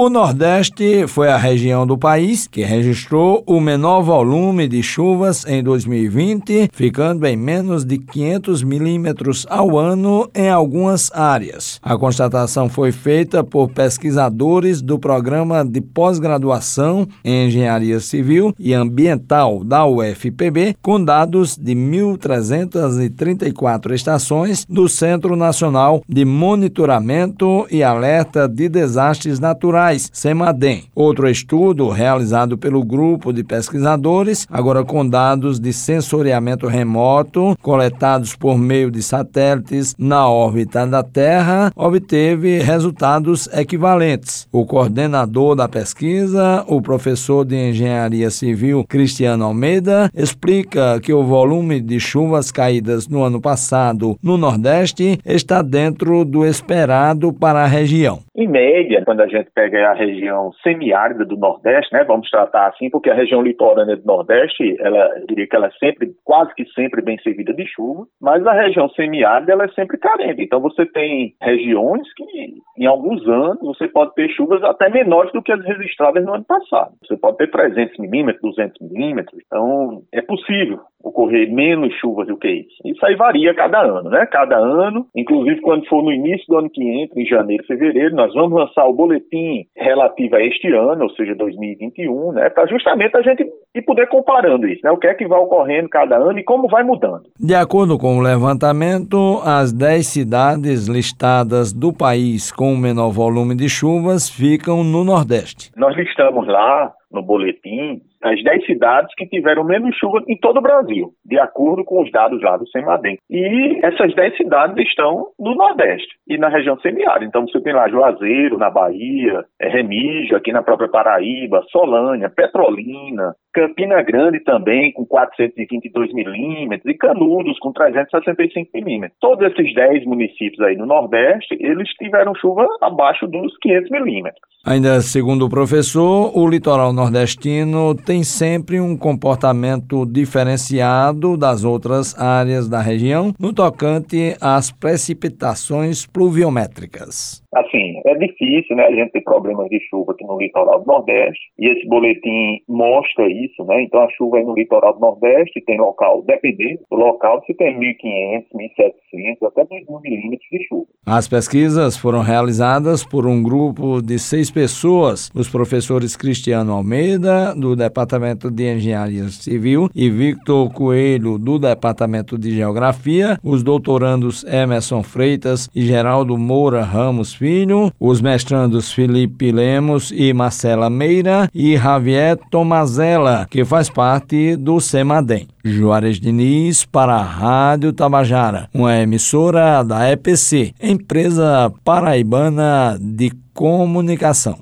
O Nordeste foi a região do país que registrou o menor volume de chuvas em 2020, ficando em menos de 500 milímetros ao ano em algumas áreas. A constatação foi feita por pesquisadores do programa de pós-graduação em Engenharia Civil e Ambiental da UFPB, com dados de 1.334 estações do Centro Nacional de Monitoramento e Alerta de Desastres Naturais Rurais, SEMADEM. Outro estudo realizado pelo grupo de pesquisadores, agora com dados de sensoriamento remoto coletados por meio de satélites na órbita da Terra, obteve resultados equivalentes. O coordenador da pesquisa, o professor de Engenharia Civil Cristiano Almeida, explica que o volume de chuvas caídas no ano passado no Nordeste está dentro do esperado para a região. Em média, quando a gente pega a região semiárida do Nordeste, né, vamos tratar assim, porque a região litorânea do Nordeste, ela eu diria que ela é sempre, quase que sempre bem servida de chuva, mas a região semiárida ela é sempre carente. Então você tem regiões que, em alguns anos, você pode ter chuvas até menores do que as registradas no ano passado. Você pode ter 300 milímetros, 200 milímetros. Então é possível ocorrer menos chuvas do que isso. Isso aí varia cada ano, né? Cada ano, inclusive quando for no início do ano que entra, em janeiro, fevereiro, nós vamos lançar o boletim relativo a este ano, ou seja, 2021, né? Para justamente a gente ir poder comparando isso, né? O que é que vai ocorrendo cada ano e como vai mudando. De acordo com o levantamento, as 10 cidades listadas do país com o menor volume de chuvas ficam no Nordeste. Nós listamos lá no boletim as 10 cidades que tiveram menos chuva em todo o Brasil, de acordo com os dados lá do SEMADEM. E essas 10 cidades estão no Nordeste e na região semiárida. Então você tem lá Juazeiro, na Bahia, é Remígio, aqui na própria Paraíba, Solânia, Petrolina, Campina Grande também com 422 milímetros e Canudos com 365 milímetros. Todos esses 10 municípios aí no Nordeste, eles tiveram chuva abaixo dos 500 milímetros. Ainda segundo o professor, o litoral nordestino tem sempre um comportamento diferenciado das outras áreas da região no tocante às precipitações pluviométricas. Assim, é difícil, né? A gente tem problemas de chuva aqui no litoral do Nordeste e esse boletim mostra isso, né? Então a chuva aí no litoral do Nordeste tem local, dependendo do local, você tem 1.500, 1.700, até 2.000 milímetros de chuva. As pesquisas foram realizadas por um grupo de seis pessoas, os professores Cristiano Almeida, do Departamento de Engenharia Civil, e Victor Coelho, do Departamento de Geografia, os doutorandos Emerson Freitas e Geraldo Moura Ramos Filho, os mestrandos Felipe Lemos e Marcela Meira e Javier Tomazella, que faz parte do SEMADEM. Juarez Diniz para a Rádio Tabajara, uma emissora da EPC, empresa paraibana de comunicação.